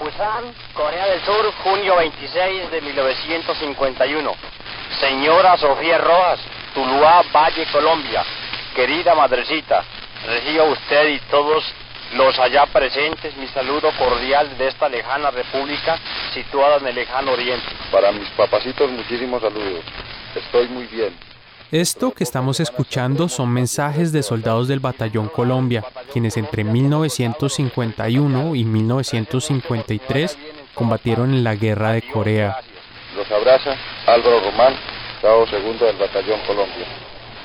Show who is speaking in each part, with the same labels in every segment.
Speaker 1: Busan, Corea del Sur, junio 26 de 1951. Señora Sofía Rojas, Tuluá, Valle, Colombia. Querida madrecita, reciba usted y todos los allá presentes mi saludo cordial de esta lejana república situada en el lejano oriente.
Speaker 2: Para mis papacitos muchísimos saludos. Estoy muy bien.
Speaker 3: Esto que estamos escuchando son mensajes de soldados del Batallón Colombia, quienes entre 1951 y 1953 combatieron en la Guerra de Corea.
Speaker 2: Los abraza Álvaro Román, cabo segundo del Batallón Colombia.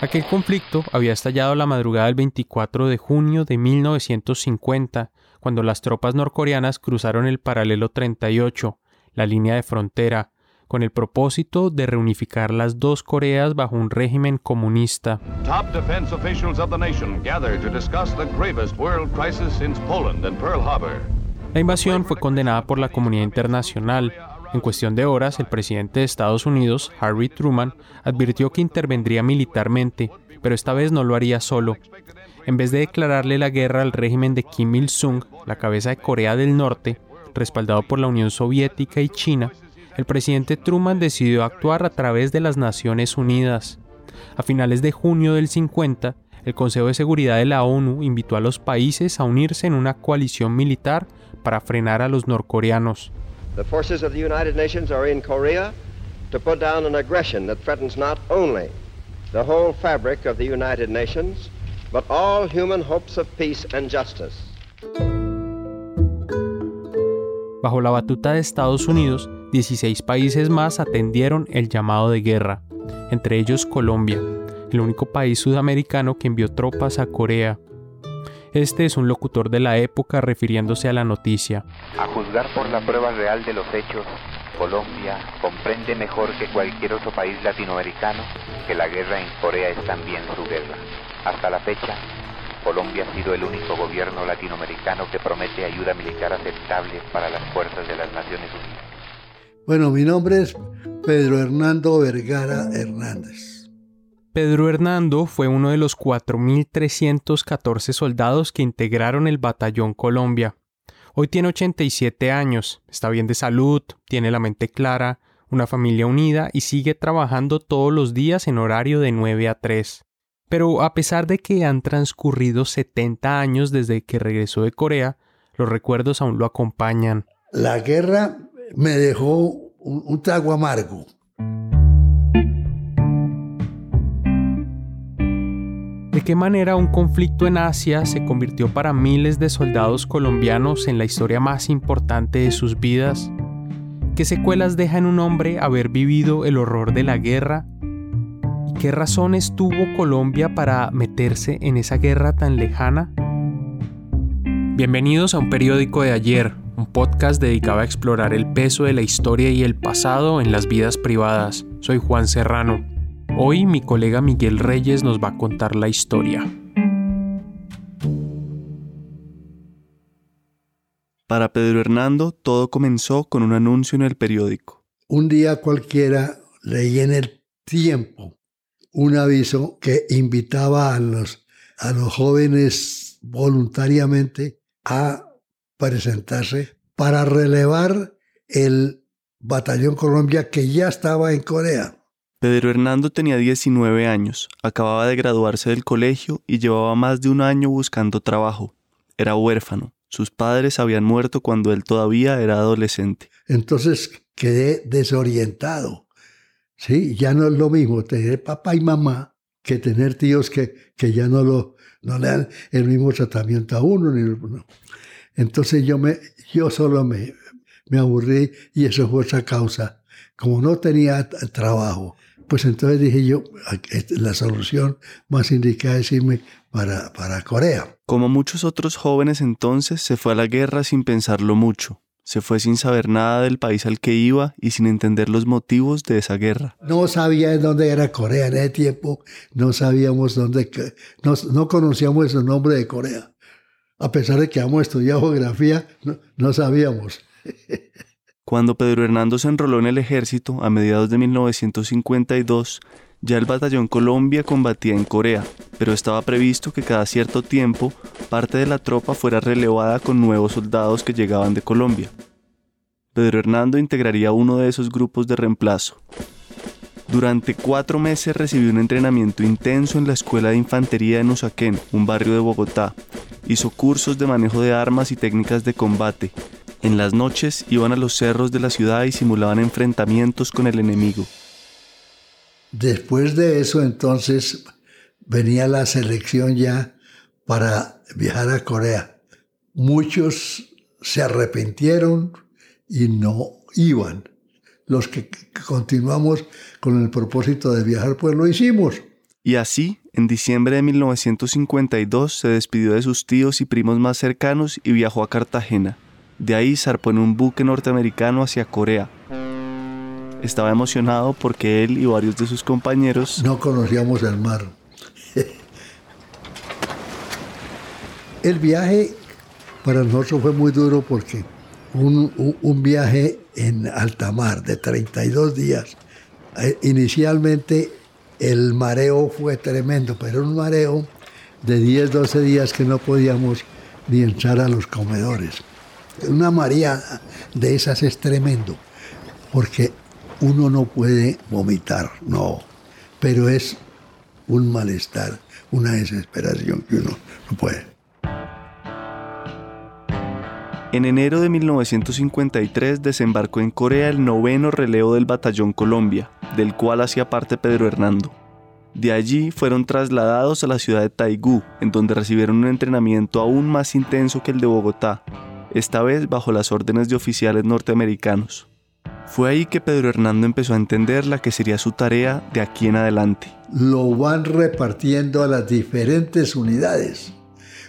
Speaker 3: Aquel conflicto había estallado la madrugada del 24 de junio de 1950, cuando las tropas norcoreanas cruzaron el paralelo 38, la línea de frontera, con el propósito de reunificar las dos Coreas bajo un régimen comunista. La invasión fue condenada por la comunidad internacional. En cuestión de horas, el presidente de Estados Unidos, Harry Truman, advirtió que intervendría militarmente, pero esta vez no lo haría solo. En vez de declararle la guerra al régimen de Kim Il-sung, la cabeza de Corea del Norte, respaldado por la Unión Soviética y China, el presidente Truman decidió actuar a través de las Naciones Unidas. A finales de junio del 50, el Consejo de Seguridad de la ONU invitó a los países a unirse en una coalición militar para frenar a los norcoreanos.
Speaker 4: The forces of the United Nations are in Korea to put down an aggression that threatens not only the whole fabric of the United Nations, but all human hopes of peace and justice.
Speaker 3: Bajo la batuta de Estados Unidos, 16 países más atendieron el llamado de guerra, entre ellos Colombia, el único país sudamericano que envió tropas a Corea. Este es un locutor de la época refiriéndose a la noticia.
Speaker 5: A juzgar por la prueba real de los hechos, Colombia comprende mejor que cualquier otro país latinoamericano que la guerra en Corea es también su guerra. Hasta la fecha, Colombia ha sido el único gobierno latinoamericano que promete ayuda militar aceptable para las fuerzas de las Naciones Unidas.
Speaker 6: Bueno, mi nombre es Pedro Hernando Vergara Hernández.
Speaker 3: Pedro Hernando fue uno de los 4.314 soldados que integraron el Batallón Colombia. Hoy tiene 87 años, está bien de salud, tiene la mente clara, una familia unida y sigue trabajando todos los días en horario de 9 a 3. Pero a pesar de que han transcurrido 70 años desde que regresó de Corea, los recuerdos aún lo acompañan.
Speaker 6: La guerra me dejó un, un trago amargo.
Speaker 3: ¿De qué manera un conflicto en Asia se convirtió para miles de soldados colombianos en la historia más importante de sus vidas? ¿Qué secuelas deja en un hombre haber vivido el horror de la guerra? ¿Y qué razones tuvo Colombia para meterse en esa guerra tan lejana? Bienvenidos a un periódico de ayer, un podcast dedicado a explorar el peso de la historia y el pasado en las vidas privadas. Soy Juan Serrano. Hoy mi colega Miguel Reyes nos va a contar la historia.
Speaker 7: Para Pedro Hernando todo comenzó con un anuncio en el periódico.
Speaker 6: Un día cualquiera leí en el tiempo un aviso que invitaba a los, a los jóvenes voluntariamente a presentarse para relevar el Batallón Colombia que ya estaba en Corea.
Speaker 7: Pedro Hernando tenía 19 años, acababa de graduarse del colegio y llevaba más de un año buscando trabajo. Era huérfano. Sus padres habían muerto cuando él todavía era adolescente.
Speaker 6: Entonces quedé desorientado. Sí, ya no es lo mismo tener papá y mamá que tener tíos que, que ya no, lo, no le dan el mismo tratamiento a uno. Ni, no. Entonces yo, me, yo solo me, me aburrí y eso fue otra causa. Como no tenía trabajo, pues entonces dije yo, la solución más indicada es irme para, para Corea.
Speaker 7: Como muchos otros jóvenes entonces, se fue a la guerra sin pensarlo mucho. Se fue sin saber nada del país al que iba y sin entender los motivos de esa guerra.
Speaker 6: No sabía dónde era Corea en ese tiempo, no sabíamos dónde, no, no conocíamos el nombre de Corea. A pesar de que hemos estudiado geografía, no, no sabíamos.
Speaker 7: Cuando Pedro Hernando se enroló en el ejército a mediados de 1952, ya el batallón Colombia combatía en Corea, pero estaba previsto que cada cierto tiempo parte de la tropa fuera relevada con nuevos soldados que llegaban de Colombia. Pedro Hernando integraría uno de esos grupos de reemplazo. Durante cuatro meses recibió un entrenamiento intenso en la Escuela de Infantería de Nusaquén, un barrio de Bogotá. Hizo cursos de manejo de armas y técnicas de combate. En las noches iban a los cerros de la ciudad y simulaban enfrentamientos con el enemigo.
Speaker 6: Después de eso entonces venía la selección ya para viajar a Corea. Muchos se arrepintieron y no iban. Los que continuamos con el propósito de viajar, pues lo hicimos.
Speaker 7: Y así, en diciembre de 1952, se despidió de sus tíos y primos más cercanos y viajó a Cartagena. De ahí zarpó en un buque norteamericano hacia Corea. Estaba emocionado porque él y varios de sus compañeros
Speaker 6: no conocíamos el mar. el viaje para nosotros fue muy duro porque un, viaje en alta mar de 32 días. Eh, inicialmente el mareo fue tremendo, pero un mareo de 10, 12 días que no podíamos ni entrar a los comedores. Una maría de esas es tremendo, porque uno no puede vomitar, no, pero es un malestar, una desesperación que uno no puede.
Speaker 7: En enero de 1953 desembarcó en Corea el noveno relevo del Batallón Colombia, del cual hacía parte Pedro Hernando. De allí fueron trasladados a la ciudad de Taigú, en donde recibieron un entrenamiento aún más intenso que el de Bogotá, esta vez bajo las órdenes de oficiales norteamericanos. Fue ahí que Pedro Hernando empezó a entender la que sería su tarea de aquí en adelante.
Speaker 6: Lo van repartiendo a las diferentes unidades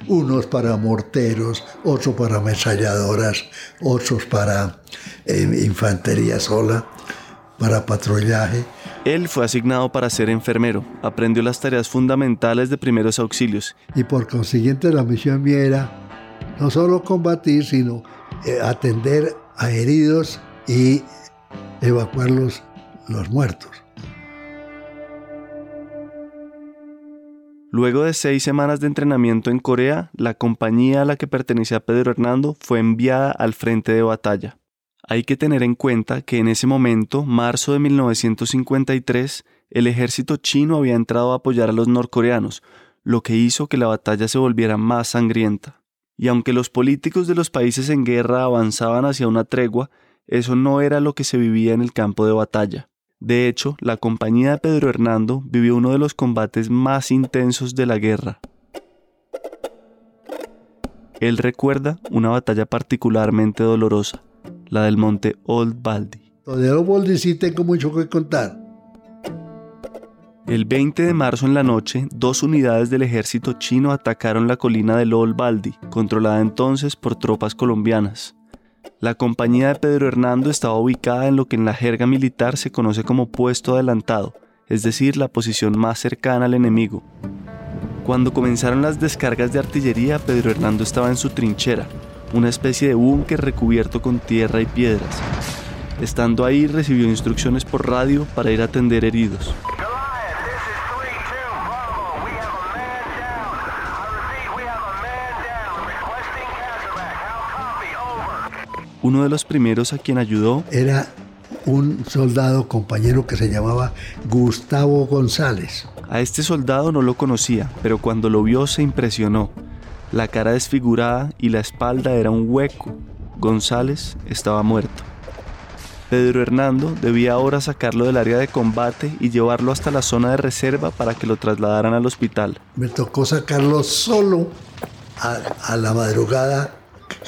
Speaker 6: unos para morteros, otros para ametralladoras, otros para eh, infantería sola, para patrullaje.
Speaker 7: Él fue asignado para ser enfermero, aprendió las tareas fundamentales de primeros auxilios.
Speaker 6: Y por consiguiente la misión mía era no solo combatir, sino eh, atender a heridos y evacuar los muertos.
Speaker 7: Luego de seis semanas de entrenamiento en Corea, la compañía a la que pertenecía Pedro Hernando fue enviada al frente de batalla. Hay que tener en cuenta que en ese momento, marzo de 1953, el ejército chino había entrado a apoyar a los norcoreanos, lo que hizo que la batalla se volviera más sangrienta. Y aunque los políticos de los países en guerra avanzaban hacia una tregua, eso no era lo que se vivía en el campo de batalla. De hecho, la compañía de Pedro Hernando vivió uno de los combates más intensos de la guerra. Él recuerda una batalla particularmente dolorosa, la del monte Old Baldy.
Speaker 6: De Old Baldy sí tengo mucho que contar.
Speaker 7: El 20 de marzo en la noche, dos unidades del ejército chino atacaron la colina del Old Baldy, controlada entonces por tropas colombianas. La compañía de Pedro Hernando estaba ubicada en lo que en la jerga militar se conoce como puesto adelantado, es decir, la posición más cercana al enemigo. Cuando comenzaron las descargas de artillería, Pedro Hernando estaba en su trinchera, una especie de búnker recubierto con tierra y piedras. Estando ahí recibió instrucciones por radio para ir a atender heridos. Uno de los primeros a quien ayudó
Speaker 6: era un soldado compañero que se llamaba Gustavo González.
Speaker 7: A este soldado no lo conocía, pero cuando lo vio se impresionó. La cara desfigurada y la espalda era un hueco. González estaba muerto. Pedro Hernando debía ahora sacarlo del área de combate y llevarlo hasta la zona de reserva para que lo trasladaran al hospital.
Speaker 6: Me tocó sacarlo solo a, a la madrugada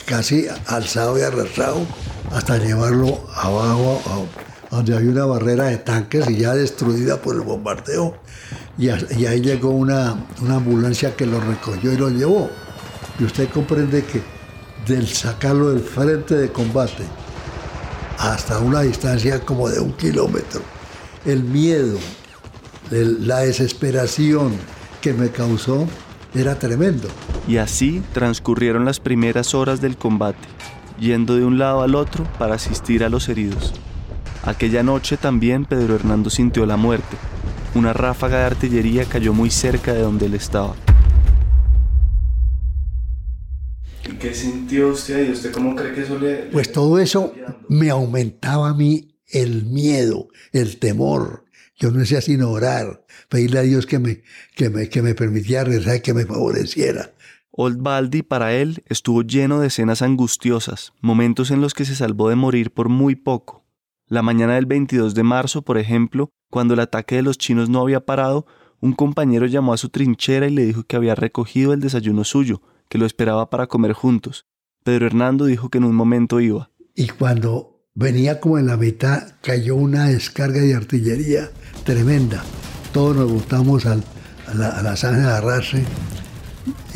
Speaker 6: casi alzado y arrastrado hasta llevarlo abajo donde hay una barrera de tanques y ya destruida por el bombardeo. Y, ahí llegó una, una ambulancia que lo recogió y lo llevó. Y usted comprende que del sacarlo del frente de combate hasta una distancia como de un kilómetro, el miedo, la desesperación que me causó era tremendo.
Speaker 7: Y así transcurrieron las primeras horas del combate, yendo de un lado al otro para asistir a los heridos. Aquella noche también Pedro Hernando sintió la muerte. Una ráfaga de artillería cayó muy cerca de donde él estaba. qué sintió usted ahí? ¿Usted cómo cree que eso le...
Speaker 6: Pues todo eso me aumentaba a mí el miedo, el temor. Yo no hacía sino orar, pedirle a Dios que me, que me, que me permitiera rezar, que me favoreciera.
Speaker 7: Old Baldy para él estuvo lleno de escenas angustiosas, momentos en los que se salvó de morir por muy poco. La mañana del 22 de marzo, por ejemplo, cuando el ataque de los chinos no había parado, un compañero llamó a su trinchera y le dijo que había recogido el desayuno suyo, que lo esperaba para comer juntos. Pedro Hernando dijo que en un momento iba.
Speaker 6: Y cuando venía como en la mitad, cayó una descarga de artillería tremenda. Todos nos botamos a, la, a la de arrastre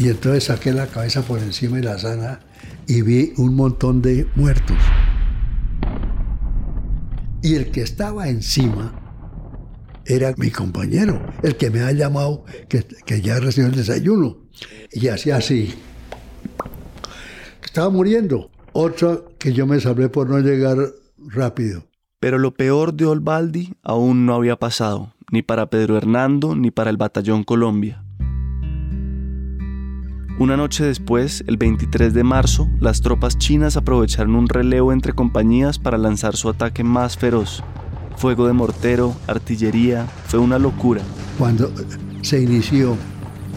Speaker 6: y entonces saqué la cabeza por encima de la zanja y vi un montón de muertos. Y el que estaba encima era mi compañero, el que me ha llamado, que, ya recibió el desayuno. Y hacía así. Estaba muriendo. Otra que yo me salvé por no llegar rápido.
Speaker 7: Pero lo peor de Olbaldi aún no había pasado, ni para Pedro Hernando ni para el Batallón Colombia. Una noche después, el 23 de marzo, las tropas chinas aprovecharon un relevo entre compañías para lanzar su ataque más feroz. Fuego de mortero, artillería, fue una locura.
Speaker 6: Cuando se inició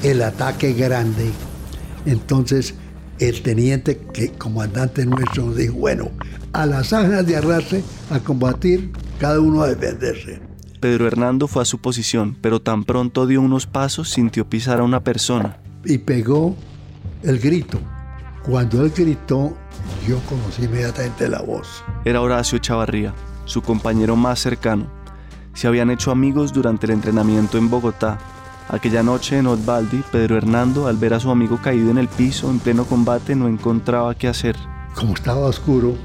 Speaker 6: el ataque grande, entonces el teniente, que comandante nuestro, nos dijo, bueno, a las zanjas de arrastre a combatir, cada uno a defenderse.
Speaker 7: Pedro Hernando fue a su posición, pero tan pronto dio unos pasos sintió pisar a una persona.
Speaker 6: Y pegó el grito. Cuando él gritó, yo conocí inmediatamente la voz.
Speaker 7: Era Horacio Chavarría, su compañero más cercano. Se habían hecho amigos durante el entrenamiento en Bogotá. Aquella noche en Osvaldi, Pedro Hernando, al ver a su amigo caído en el piso en pleno combate, no encontraba qué hacer.
Speaker 6: Como estaba oscuro,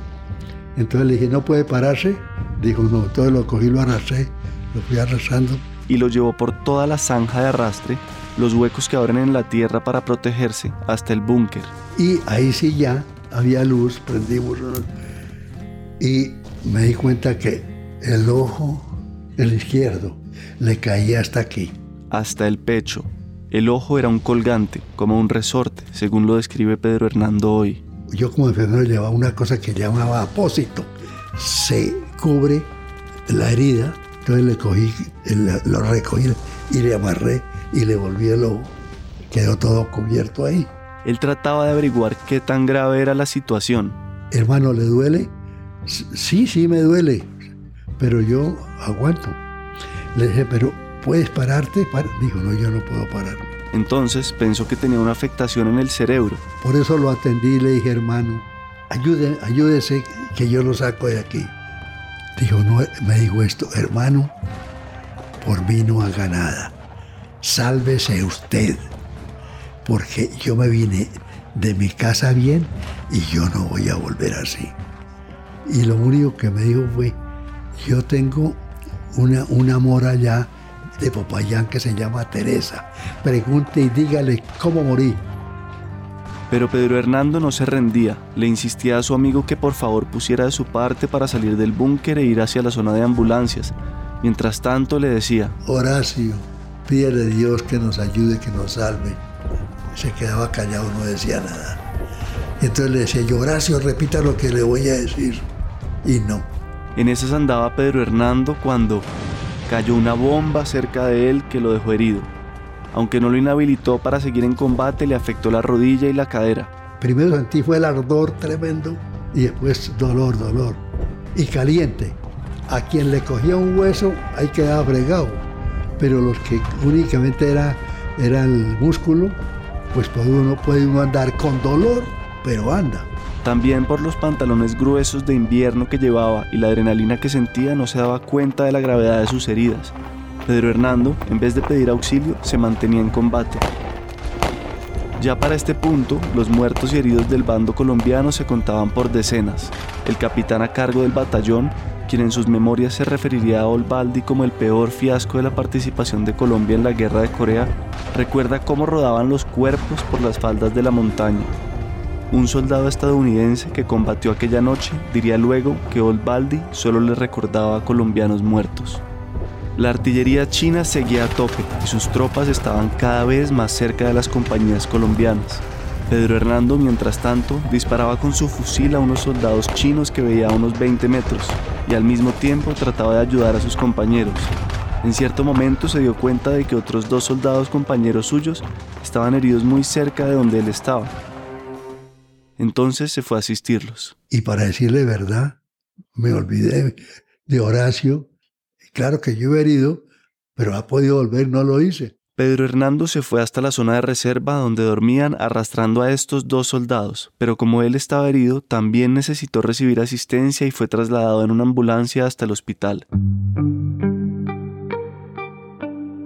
Speaker 6: entonces le dije, ¿no puede pararse? Dijo, no, entonces lo cogí, lo arrastré, lo fui arrastrando.
Speaker 7: Y lo llevó por toda la zanja de arrastre, los huecos que abren en la tierra para protegerse, hasta el búnker.
Speaker 6: Y ahí sí ya había luz, prendimos. Y me di cuenta que el ojo, el izquierdo, le caía hasta aquí.
Speaker 7: Hasta el pecho. El ojo era un colgante, como un resorte, según lo describe Pedro Hernando hoy.
Speaker 6: Yo como enfermero llevaba una cosa que llamaba apósito. Se cubre la herida, entonces le cogí, lo recogí y le amarré y le volví el ojo. Quedó todo cubierto ahí.
Speaker 7: Él trataba de averiguar qué tan grave era la situación.
Speaker 6: Hermano, ¿le duele? Sí, sí me duele, pero yo aguanto. Le dije, pero ¿puedes pararte? Dijo, no, yo no puedo pararme.
Speaker 7: Entonces pensó que tenía una afectación en el cerebro.
Speaker 6: Por eso lo atendí y le dije, hermano, ayúde, ayúdese que yo lo saco de aquí. Dijo, no, me dijo esto, hermano, por mí no haga nada. Sálvese usted, porque yo me vine de mi casa bien y yo no voy a volver así. Y lo único que me dijo fue, yo tengo una, una mora allá de Popayán que se llama Teresa. Pregunte y dígale cómo morí.
Speaker 7: Pero Pedro Hernando no se rendía, le insistía a su amigo que por favor pusiera de su parte para salir del búnker e ir hacia la zona de ambulancias. Mientras tanto le decía,
Speaker 6: Horacio, pídele a Dios que nos ayude, que nos salve. Se quedaba callado, no decía nada. Entonces le decía, yo, Horacio, repita lo que le voy a decir. Y no.
Speaker 7: En esas andaba Pedro Hernando cuando cayó una bomba cerca de él que lo dejó herido. Aunque no lo inhabilitó para seguir en combate, le afectó la rodilla y la cadera.
Speaker 6: Primero sentí fue el ardor tremendo y después dolor, dolor. Y caliente. A quien le cogía un hueso, ahí quedaba fregado. Pero los que únicamente era, era el músculo, pues puede uno, puede andar con dolor, pero anda.
Speaker 7: También por los pantalones gruesos de invierno que llevaba y la adrenalina que sentía no se daba cuenta de la gravedad de sus heridas. Pedro Hernando, en vez de pedir auxilio, se mantenía en combate. Ya para este punto, los muertos y heridos del bando colombiano se contaban por decenas. El capitán a cargo del batallón, quien en sus memorias se referiría a Olbaldi como el peor fiasco de la participación de Colombia en la guerra de Corea, recuerda cómo rodaban los cuerpos por las faldas de la montaña. Un soldado estadounidense que combatió aquella noche diría luego que Olbaldi solo le recordaba a colombianos muertos. La artillería china seguía a tope y sus tropas estaban cada vez más cerca de las compañías colombianas. Pedro Hernando, mientras tanto, disparaba con su fusil a unos soldados chinos que veía a unos 20 metros y al mismo tiempo trataba de ayudar a sus compañeros. En cierto momento se dio cuenta de que otros dos soldados compañeros suyos estaban heridos muy cerca de donde él estaba. Entonces se fue a asistirlos.
Speaker 6: Y para decirle verdad, me olvidé de Horacio. Claro que yo he herido, pero ha podido volver, no lo hice.
Speaker 7: Pedro Hernando se fue hasta la zona de reserva donde dormían arrastrando a estos dos soldados, pero como él estaba herido, también necesitó recibir asistencia y fue trasladado en una ambulancia hasta el hospital.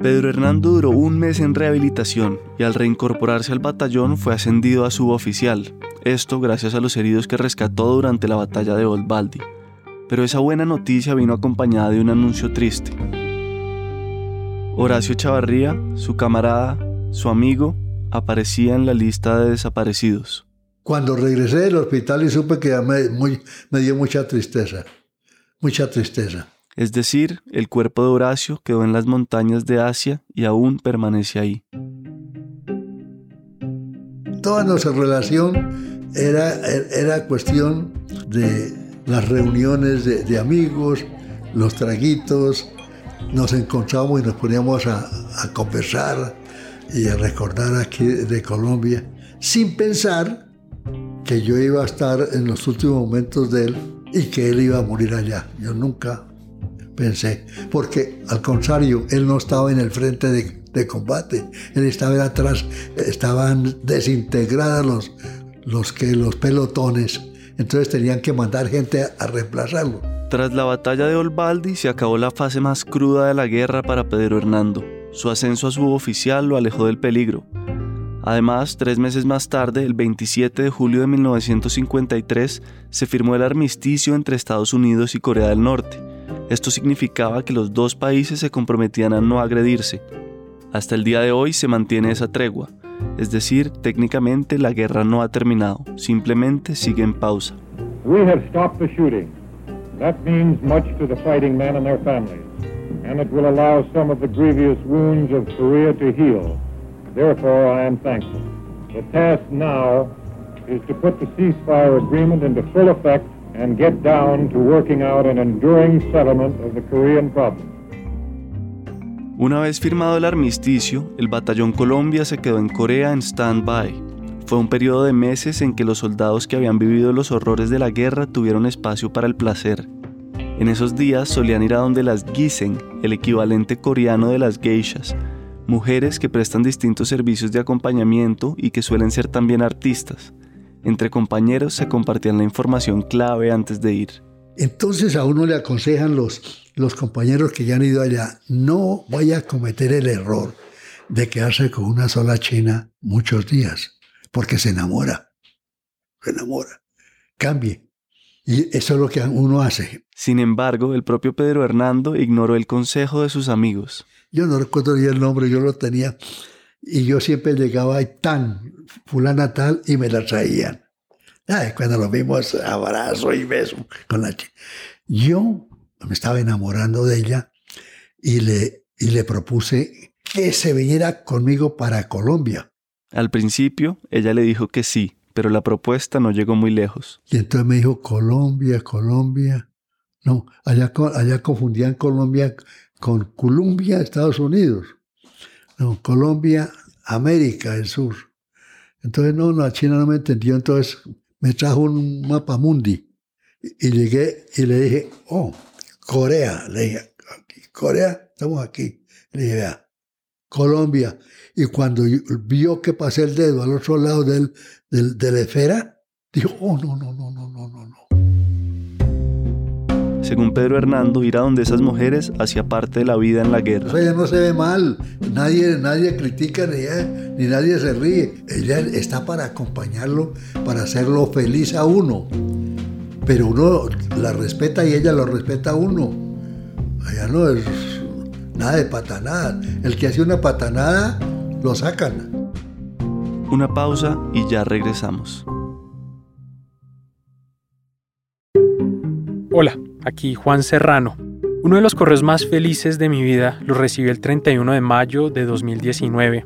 Speaker 7: Pedro Hernando duró un mes en rehabilitación y al reincorporarse al batallón fue ascendido a suboficial, esto gracias a los heridos que rescató durante la batalla de Oldbaldi. Pero esa buena noticia vino acompañada de un anuncio triste. Horacio Chavarría, su camarada, su amigo, aparecía en la lista de desaparecidos.
Speaker 6: Cuando regresé del hospital y supe que me, me dio mucha tristeza, mucha tristeza.
Speaker 7: Es decir, el cuerpo de Horacio quedó en las montañas de Asia y aún permanece ahí.
Speaker 6: Toda nuestra relación era, era cuestión de las reuniones de, de amigos, los traguitos, nos encontrábamos y nos poníamos a, conversar y a recordar aquí de Colombia, sin pensar que yo iba a estar en los últimos momentos de él y que él iba a morir allá. Yo nunca pensé, porque al contrario, él no estaba en el frente de, combate, él estaba atrás, estaban desintegrados los, los, que, los pelotones, entonces tenían que mandar gente a reemplazarlo.
Speaker 7: Tras la batalla de Olbaldi se acabó la fase más cruda de la guerra para Pedro Hernando. Su ascenso a suboficial lo alejó del peligro. Además, tres meses más tarde, el 27 de julio de 1953, se firmó el armisticio entre Estados Unidos y Corea del Norte. Esto significaba que los dos países se comprometían a no agredirse. Hasta el día de hoy se mantiene esa tregua, es decir, técnicamente la guerra no ha terminado, simplemente sigue en pausa.
Speaker 8: That means much to the fighting men and their families, and it will allow some of the grievous wounds of Korea to heal. Therefore, I am thankful. The task now is to put the ceasefire agreement into full effect and get down to working out an enduring settlement of the Korean problem.
Speaker 7: Una vez firmado el armisticio, el Batallón Colombia se quedó en Corea en stand-by. Fue un periodo de meses en que los soldados que habían vivido los horrores de la guerra tuvieron espacio para el placer. En esos días solían ir a donde las gisen, el equivalente coreano de las geishas, mujeres que prestan distintos servicios de acompañamiento y que suelen ser también artistas. Entre compañeros se compartían la información clave antes de ir.
Speaker 6: Entonces a uno le aconsejan los, los compañeros que ya han ido allá, no vaya a cometer el error de quedarse con una sola china muchos días porque se enamora, se enamora, cambie. Y eso es lo que uno hace.
Speaker 7: Sin embargo, el propio Pedro Hernando ignoró el consejo de sus amigos.
Speaker 6: Yo no recuerdo bien el nombre, yo lo tenía. Y yo siempre llegaba ahí tan, fulana tal, y me la traían. Ay, cuando lo vimos, abrazo y beso con la chica. Yo me estaba enamorando de ella y le, y le propuse que se viniera conmigo para Colombia.
Speaker 7: Al principio, ella le dijo que sí, pero la propuesta no llegó muy lejos.
Speaker 6: Y entonces me dijo, Colombia, Colombia. No, allá, allá confundían Colombia con Colombia, Estados Unidos. No, Colombia, América del Sur. Entonces, no, la China no me entendió, entonces me trajo un mapa mundi. Y, llegué y le dije, oh, Corea. Le dije, Corea, estamos aquí. Le dije, vea, Colombia y cuando vio que pasé el dedo al otro lado del, de la esfera, dijo, oh, no, no, no, no, no, no, no.
Speaker 7: Según Pedro Hernando, ir a donde esas mujeres hacía parte de la vida en la guerra.
Speaker 6: ella no se ve mal, nadie, nadie critica ni, eh, ni nadie se ríe. Ella está para acompañarlo, para hacerlo feliz a uno. Pero uno la respeta y ella lo respeta a uno. Allá no es nada de patanada. El que hace una patanada lo sacan.
Speaker 7: Una pausa y ya regresamos.
Speaker 3: Hola, aquí Juan Serrano. Uno de los correos más felices de mi vida lo recibí el 31 de mayo de 2019.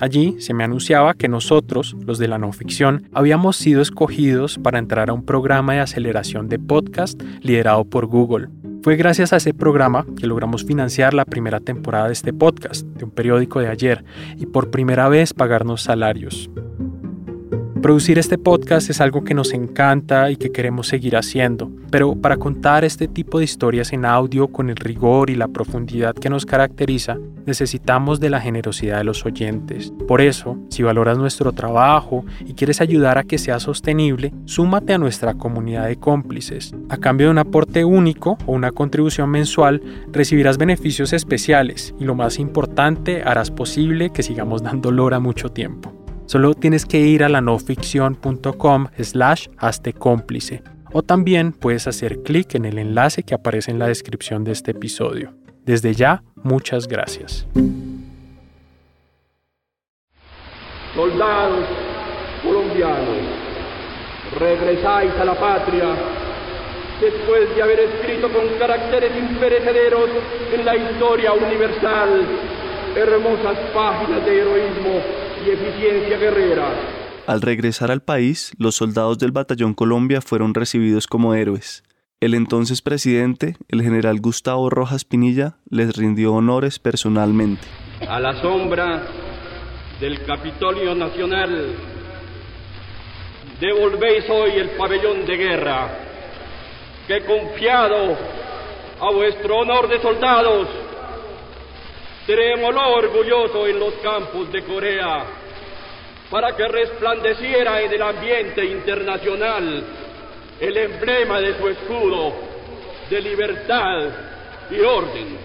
Speaker 3: Allí se me anunciaba que nosotros, los de la no ficción, habíamos sido escogidos para entrar a un programa de aceleración de podcast liderado por Google. Fue gracias a ese programa que logramos financiar la primera temporada de este podcast, de un periódico de ayer, y por primera vez pagarnos salarios. Producir este podcast es algo que nos encanta y que queremos seguir haciendo, pero para contar este tipo de historias en audio con el rigor y la profundidad que nos caracteriza, necesitamos de la generosidad de los oyentes. Por eso, si valoras nuestro trabajo y quieres ayudar a que sea sostenible, súmate a nuestra comunidad de cómplices. A cambio de un aporte único o una contribución mensual, recibirás beneficios especiales y lo más importante, harás posible que sigamos dando lora mucho tiempo. Solo tienes que ir a la noficción.com slash hazte cómplice o también puedes hacer clic en el enlace que aparece en la descripción de este episodio. Desde ya, muchas gracias.
Speaker 9: Soldados colombianos, regresáis a la patria después de haber escrito con caracteres imperecederos en la historia universal hermosas páginas de heroísmo y eficiencia guerrera.
Speaker 7: Al regresar al país, los soldados del Batallón Colombia fueron recibidos como héroes. El entonces presidente, el general Gustavo Rojas Pinilla, les rindió honores personalmente.
Speaker 9: A la sombra del Capitolio Nacional, devolvéis hoy el pabellón de guerra que confiado a vuestro honor de soldados Tenémoslo orgulloso en los campos de Corea para que resplandeciera en el ambiente internacional el emblema de su escudo de libertad y orden.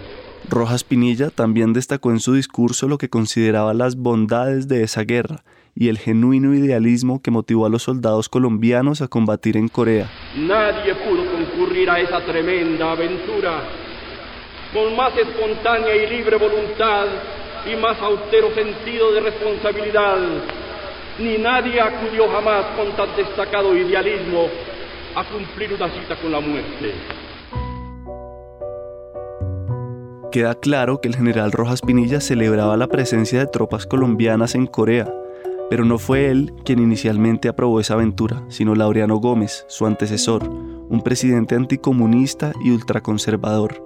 Speaker 7: Rojas Pinilla también destacó en su discurso lo que consideraba las bondades de esa guerra y el genuino idealismo que motivó a los soldados colombianos a combatir en Corea.
Speaker 9: Nadie pudo concurrir a esa tremenda aventura con más espontánea y libre voluntad y más austero sentido de responsabilidad. Ni nadie acudió jamás con tan destacado idealismo a cumplir una cita con la muerte.
Speaker 7: Queda claro que el general Rojas Pinilla celebraba la presencia de tropas colombianas en Corea, pero no fue él quien inicialmente aprobó esa aventura, sino Laureano Gómez, su antecesor, un presidente anticomunista y ultraconservador.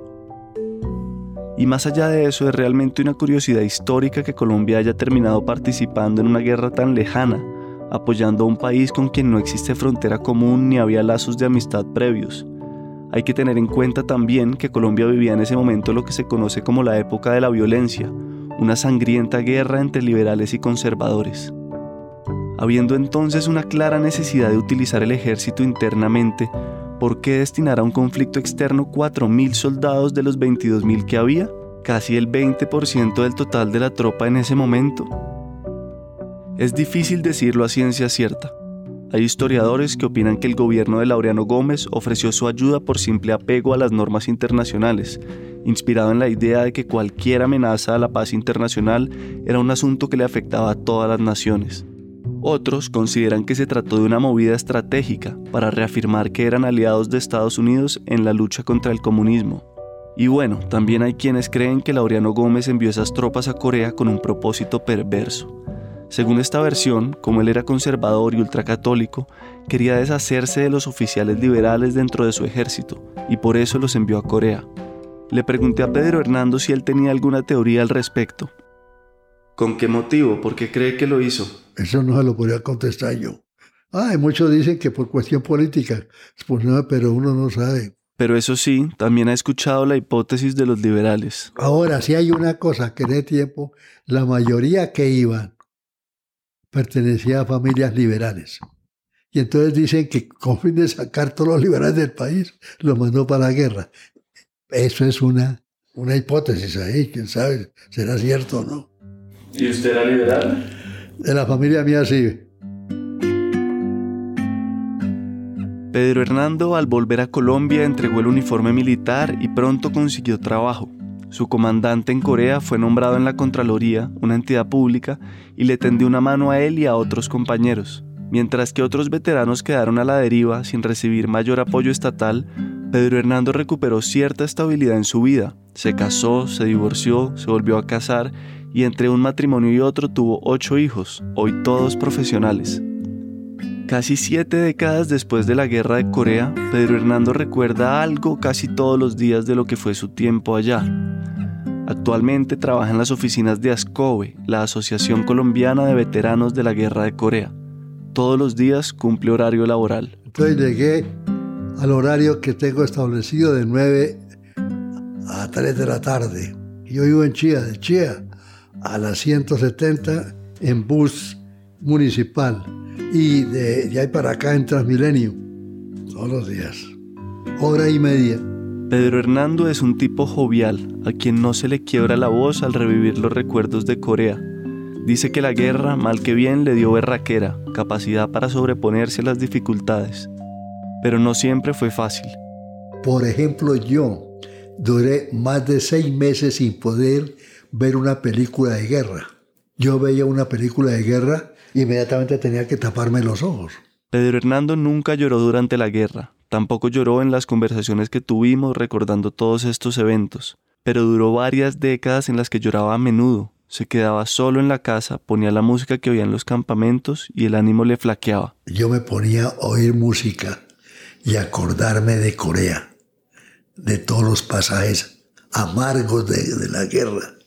Speaker 7: Y más allá de eso, es realmente una curiosidad histórica que Colombia haya terminado participando en una guerra tan lejana, apoyando a un país con quien no existe frontera común ni había lazos de amistad previos. Hay que tener en cuenta también que Colombia vivía en ese momento lo que se conoce como la época de la violencia, una sangrienta guerra entre liberales y conservadores. Habiendo entonces una clara necesidad de utilizar el ejército internamente, ¿por qué destinar a un conflicto externo 4.000 soldados de los 22.000 que había? Casi el 20% del total de la tropa en ese momento. Es difícil decirlo a ciencia cierta. Hay historiadores que opinan que el gobierno de Laureano Gómez ofreció su ayuda por simple apego a las normas internacionales, inspirado en la idea de que cualquier amenaza a la paz internacional era un asunto que le afectaba a todas las naciones. Otros consideran que se trató de una movida estratégica para reafirmar que eran aliados de Estados Unidos en la lucha contra el comunismo. Y bueno, también hay quienes creen que Laureano Gómez envió esas tropas a Corea con un propósito perverso. Según esta versión, como él era conservador y ultracatólico, quería deshacerse de los oficiales liberales dentro de su ejército, y por eso los envió a Corea. Le pregunté a Pedro Hernando si él tenía alguna teoría al respecto. ¿Con qué motivo? ¿Por qué cree que lo hizo?
Speaker 6: Eso no se lo podría contestar yo. Ah, muchos dicen que por cuestión política, pues no, pero uno no sabe.
Speaker 7: Pero eso sí, también ha escuchado la hipótesis de los liberales.
Speaker 6: Ahora, sí hay una cosa que en ese tiempo la mayoría que iban pertenecía a familias liberales. Y entonces dicen que con fin de sacar todos los liberales del país, los mandó para la guerra. Eso es una, una hipótesis ahí, quién sabe, será cierto o no.
Speaker 7: ¿Y usted era liberal?
Speaker 6: De la familia mía sí.
Speaker 7: Pedro Hernando al volver a Colombia entregó el uniforme militar y pronto consiguió trabajo. Su comandante en Corea fue nombrado en la Contraloría, una entidad pública, y le tendió una mano a él y a otros compañeros. Mientras que otros veteranos quedaron a la deriva sin recibir mayor apoyo estatal, Pedro Hernando recuperó cierta estabilidad en su vida. Se casó, se divorció, se volvió a casar y entre un matrimonio y otro tuvo ocho hijos, hoy todos profesionales. Casi siete décadas después de la guerra de Corea, Pedro Hernando recuerda algo casi todos los días de lo que fue su tiempo allá. Actualmente trabaja en las oficinas de ASCOBE, la Asociación Colombiana de Veteranos de la Guerra de Corea. Todos los días cumple horario laboral.
Speaker 6: Entonces llegué al horario que tengo establecido de 9 a 3 de la tarde. Yo vivo en Chía, de Chía a las 170 en bus municipal y de, ahí para acá en Transmilenio, todos los días, hora y media.
Speaker 7: Pedro Hernando es un tipo jovial, a quien no se le quiebra la voz al revivir los recuerdos de Corea. Dice que la guerra, mal que bien, le dio berraquera, capacidad para sobreponerse a las dificultades. Pero no siempre fue fácil.
Speaker 6: Por ejemplo, yo duré más de seis meses sin poder ver una película de guerra. Yo veía una película de guerra inmediatamente tenía que taparme los ojos.
Speaker 7: Pedro Hernando nunca lloró durante la guerra, tampoco lloró en las conversaciones que tuvimos recordando todos estos eventos, pero duró varias décadas en las que lloraba a menudo. Se quedaba solo en la casa, ponía la música que oía en los campamentos y el ánimo le flaqueaba.
Speaker 6: Yo me ponía a oír música y acordarme de Corea, de todos los pasajes amargos de, de la guerra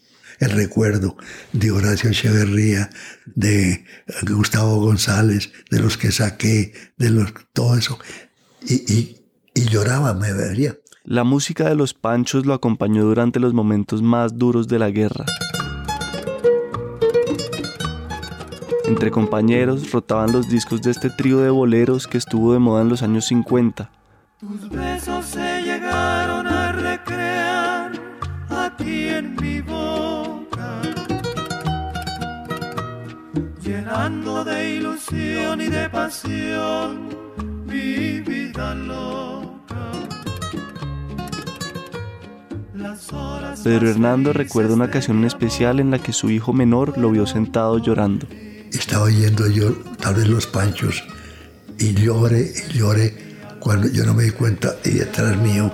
Speaker 6: el recuerdo de Horacio Echeverría, de Gustavo González, de los que saqué, de los, todo eso. Y, lloraba, me vería.
Speaker 7: La música de los Panchos lo acompañó durante los momentos más duros de la guerra. Entre compañeros rotaban los discos de este trío de boleros que estuvo de moda en los años 50.
Speaker 10: Tus besos se de ilusión y de pasión mi vida loca.
Speaker 7: Pedro Hernando recuerda una ocasión especial en la que su hijo menor lo vio sentado llorando.
Speaker 6: Estaba oyendo yo tal vez los panchos y lloré y lloré cuando yo no me di cuenta y detrás mío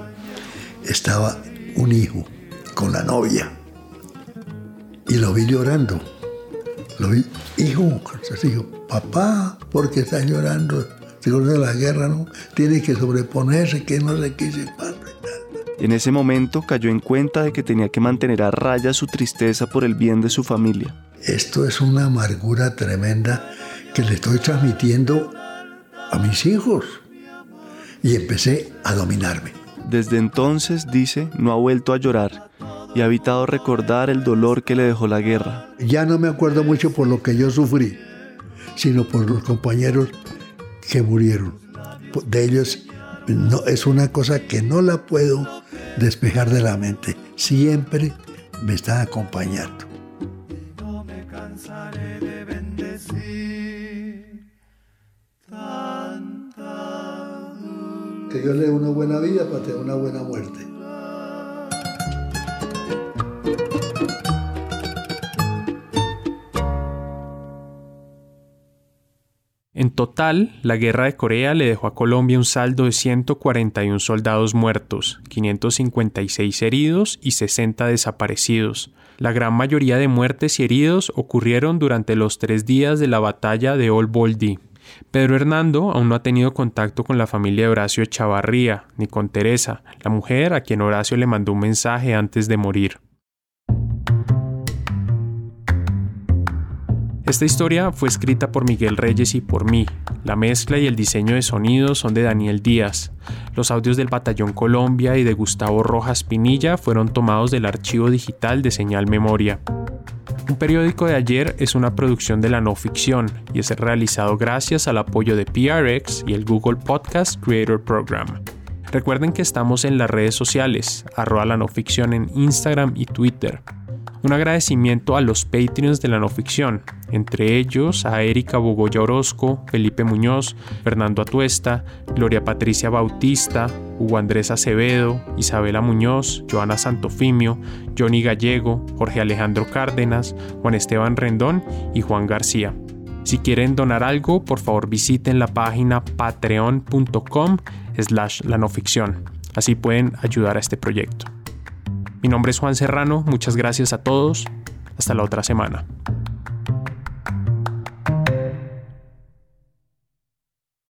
Speaker 6: estaba un hijo con la novia y lo vi llorando lo vi, hijo, dijo, papá, porque está llorando? de la guerra, ¿no? Tiene que sobreponerse, que no se quise
Speaker 7: En ese momento cayó en cuenta de que tenía que mantener a raya su tristeza por el bien de su familia.
Speaker 6: Esto es una amargura tremenda que le estoy transmitiendo a mis hijos. Y empecé a dominarme.
Speaker 7: Desde entonces, dice, no ha vuelto a llorar y ha evitado recordar el dolor que le dejó la guerra.
Speaker 6: Ya no me acuerdo mucho por lo que yo sufrí, sino por los compañeros que murieron. De ellos es una cosa que no la puedo despejar de la mente. Siempre me están acompañando. Que Dios le dé una buena vida para tener una buena muerte.
Speaker 3: En total, la guerra de Corea le dejó a Colombia un saldo de 141 soldados muertos, 556 heridos y 60 desaparecidos. La gran mayoría de muertes y heridos ocurrieron durante los tres días de la batalla de Old Boldy. Pedro Hernando aún no ha tenido contacto con la familia de Horacio Chavarría, ni con Teresa, la mujer a quien Horacio le mandó un mensaje antes de morir. Esta historia fue escrita por Miguel Reyes y por mí. La mezcla y el diseño de sonido son de Daniel Díaz. Los audios del Batallón Colombia y de Gustavo Rojas Pinilla fueron tomados del archivo digital de Señal Memoria. Un periódico de ayer es una producción de la no ficción y es realizado gracias al apoyo de PRX y el Google Podcast Creator Program. Recuerden que estamos en las redes sociales, arroba la no ficción en Instagram y Twitter. Un agradecimiento a los Patreons de la no ficción, entre ellos a Erika Bogoya Orozco, Felipe Muñoz, Fernando Atuesta, Gloria Patricia Bautista, Hugo Andrés Acevedo, Isabela Muñoz, Joana Santofimio, Johnny Gallego, Jorge Alejandro Cárdenas, Juan Esteban Rendón y Juan García. Si quieren donar algo, por favor visiten la página patreon.com slash la no ficción. Así pueden ayudar a este proyecto. Mi nombre es Juan Serrano, muchas gracias a todos. Hasta la otra semana.